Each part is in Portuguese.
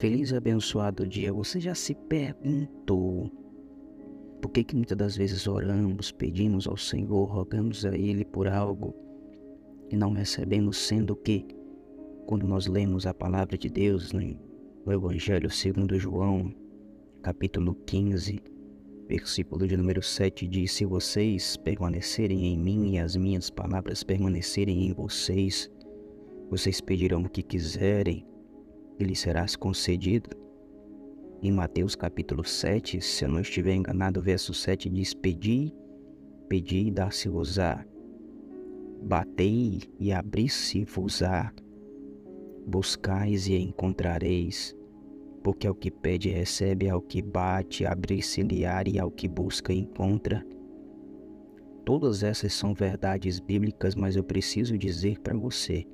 Feliz e abençoado dia. Você já se perguntou por que, que muitas das vezes oramos, pedimos ao Senhor, rogamos a Ele por algo e não recebemos, sendo que, quando nós lemos a palavra de Deus no Evangelho segundo João, capítulo 15, versículo de número 7, diz: Se vocês permanecerem em mim e as minhas palavras permanecerem em vocês, vocês pedirão o que quiserem e lhes serás concedido. Em Mateus capítulo 7, se eu não estiver enganado, verso 7 diz: Pedi, pedi e dá-se-vos-á. Batei e abri-se-vos-á. Buscais e encontrareis. Porque ao que pede recebe, ao que bate, abre-se-lhe-á e ao que busca encontra. Todas essas são verdades bíblicas, mas eu preciso dizer para você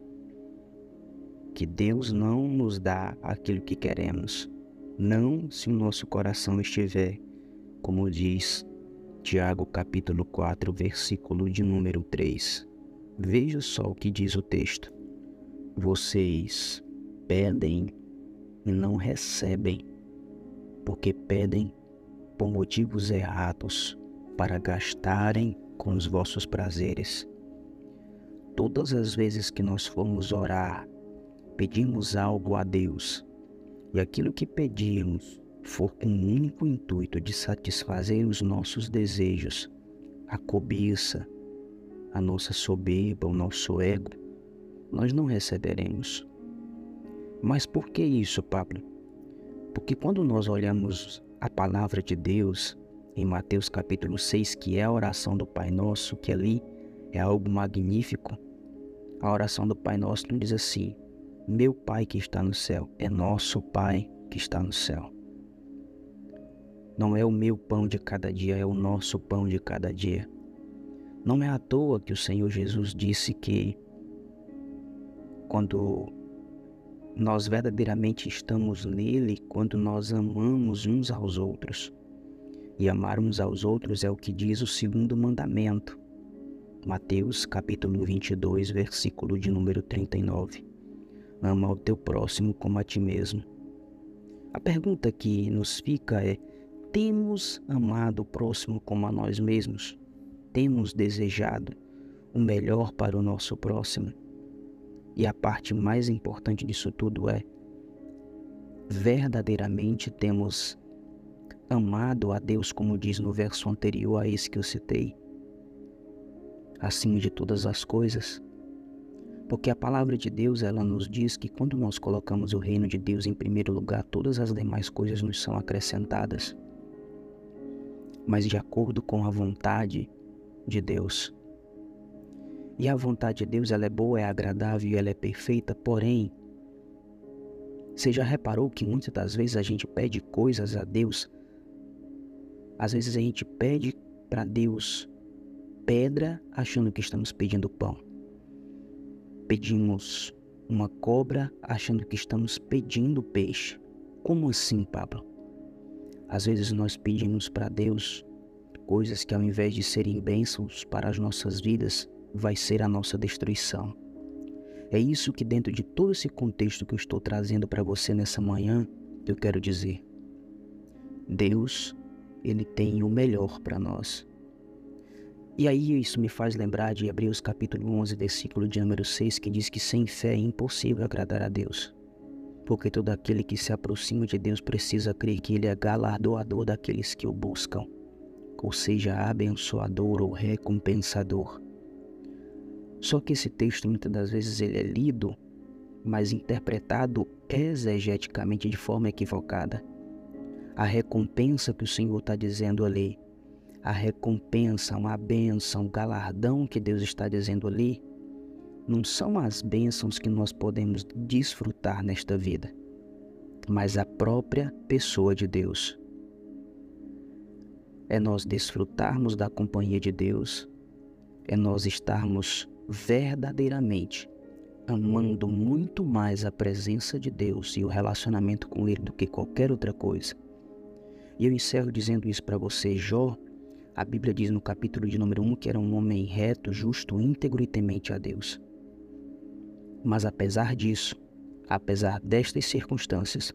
que Deus não nos dá aquilo que queremos. Não se o nosso coração estiver, como diz Tiago capítulo 4, versículo de número 3. Veja só o que diz o texto. Vocês pedem e não recebem, porque pedem por motivos errados, para gastarem com os vossos prazeres. Todas as vezes que nós formos orar pedimos algo a Deus e aquilo que pedirmos for com o único intuito de satisfazer os nossos desejos, a cobiça, a nossa soberba, o nosso ego, nós não receberemos. Mas por que isso, Pablo? Porque quando nós olhamos a palavra de Deus em Mateus capítulo 6, que é a oração do Pai Nosso, que ali é algo magnífico, a oração do Pai Nosso não diz assim: meu Pai que está no céu, é nosso Pai que está no céu. Não é o meu pão de cada dia, é o nosso pão de cada dia. Não é à toa que o Senhor Jesus disse que quando nós verdadeiramente estamos nele, quando nós amamos uns aos outros. E amar uns aos outros é o que diz o segundo mandamento. Mateus capítulo 22, versículo de número 39 ama o teu próximo como a ti mesmo. A pergunta que nos fica é: temos amado o próximo como a nós mesmos? Temos desejado o melhor para o nosso próximo? E a parte mais importante disso tudo é: verdadeiramente temos amado a Deus, como diz no verso anterior a esse que eu citei? Acima de todas as coisas, porque a palavra de Deus, ela nos diz que quando nós colocamos o reino de Deus em primeiro lugar, todas as demais coisas nos são acrescentadas. Mas de acordo com a vontade de Deus. E a vontade de Deus, ela é boa, é agradável e ela é perfeita, porém, você já reparou que muitas das vezes a gente pede coisas a Deus? Às vezes a gente pede para Deus pedra achando que estamos pedindo pão pedimos uma cobra achando que estamos pedindo peixe. Como assim, Pablo? Às vezes nós pedimos para Deus coisas que ao invés de serem bênçãos para as nossas vidas, vai ser a nossa destruição. É isso que dentro de todo esse contexto que eu estou trazendo para você nessa manhã, eu quero dizer. Deus, ele tem o melhor para nós. E aí isso me faz lembrar de Hebreus capítulo 11, versículo de número 6, que diz que sem fé é impossível agradar a Deus. Porque todo aquele que se aproxima de Deus precisa crer que Ele é galardoador daqueles que o buscam, ou seja, abençoador ou recompensador. Só que esse texto muitas das vezes ele é lido, mas interpretado exegeticamente de forma equivocada. A recompensa que o Senhor está dizendo ali a recompensa, uma bênção, um galardão que Deus está dizendo ali, não são as bênçãos que nós podemos desfrutar nesta vida, mas a própria pessoa de Deus. É nós desfrutarmos da companhia de Deus, é nós estarmos verdadeiramente amando muito mais a presença de Deus e o relacionamento com Ele do que qualquer outra coisa. E eu encerro dizendo isso para você, Jó a Bíblia diz no capítulo de número 1 que era um homem reto, justo, íntegro e temente a Deus. Mas apesar disso, apesar destas circunstâncias,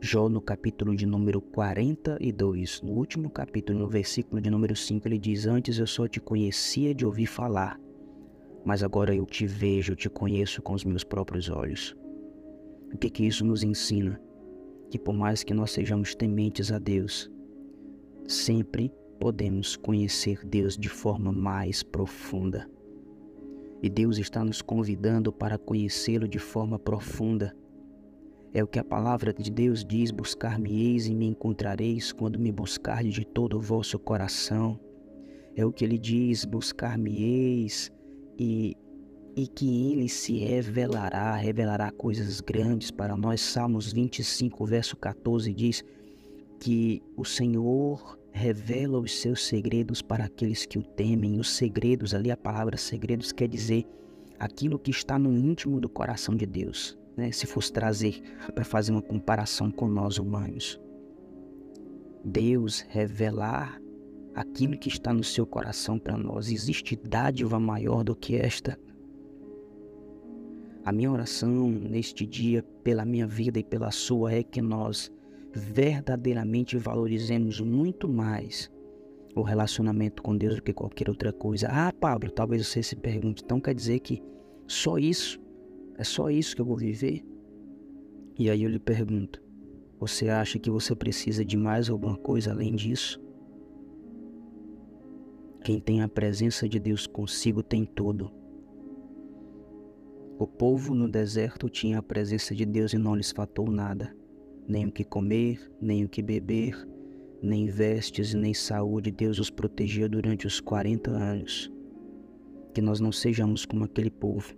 Jó, no capítulo de número 42, no último capítulo, no versículo de número 5, ele diz: Antes eu só te conhecia de ouvir falar, mas agora eu te vejo, eu te conheço com os meus próprios olhos. O que que isso nos ensina? Que por mais que nós sejamos tementes a Deus, sempre podemos conhecer Deus de forma mais profunda. E Deus está nos convidando para conhecê-lo de forma profunda é o que a palavra de Deus diz: buscar-me-eis e me encontrareis quando me buscardes de todo o vosso coração. É o que ele diz: buscar-me-eis e, e que ele se revelará, revelará coisas grandes para nós. Salmos 25, verso 14 diz que o Senhor revela os seus segredos para aqueles que o temem. Os segredos, ali a palavra segredos quer dizer aquilo que está no íntimo do coração de Deus né, se fosse trazer para fazer uma comparação com nós humanos. Deus revelar aquilo que está no seu coração para nós. Existe dádiva maior do que esta? A minha oração neste dia, pela minha vida e pela sua, é que nós verdadeiramente valorizemos muito mais o relacionamento com Deus do que qualquer outra coisa. Ah, Pablo, talvez você se pergunte, então quer dizer que só isso é só isso que eu vou viver? E aí eu lhe pergunto: você acha que você precisa de mais alguma coisa além disso? Quem tem a presença de Deus consigo tem tudo. O povo no deserto tinha a presença de Deus e não lhes faltou nada, nem o que comer, nem o que beber, nem vestes, nem saúde. Deus os protegeu durante os 40 anos. Que nós não sejamos como aquele povo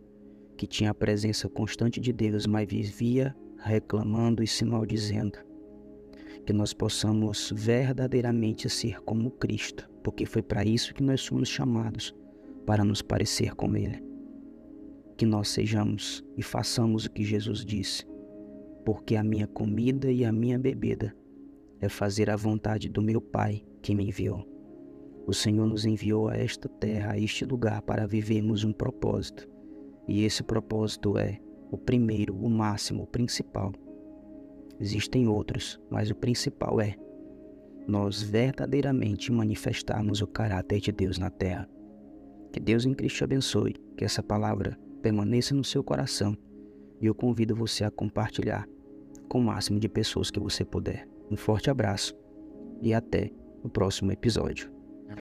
que tinha a presença constante de Deus, mas vivia reclamando e se maldizendo. Que nós possamos verdadeiramente ser como Cristo, porque foi para isso que nós somos chamados para nos parecer com Ele. Que nós sejamos e façamos o que Jesus disse, porque a minha comida e a minha bebida é fazer a vontade do meu Pai que me enviou. O Senhor nos enviou a esta terra, a este lugar, para vivermos um propósito e esse propósito é o primeiro, o máximo, o principal. Existem outros, mas o principal é nós verdadeiramente manifestarmos o caráter de Deus na terra. Que Deus em Cristo abençoe, que essa palavra permaneça no seu coração e eu convido você a compartilhar com o máximo de pessoas que você puder. Um forte abraço e até o próximo episódio.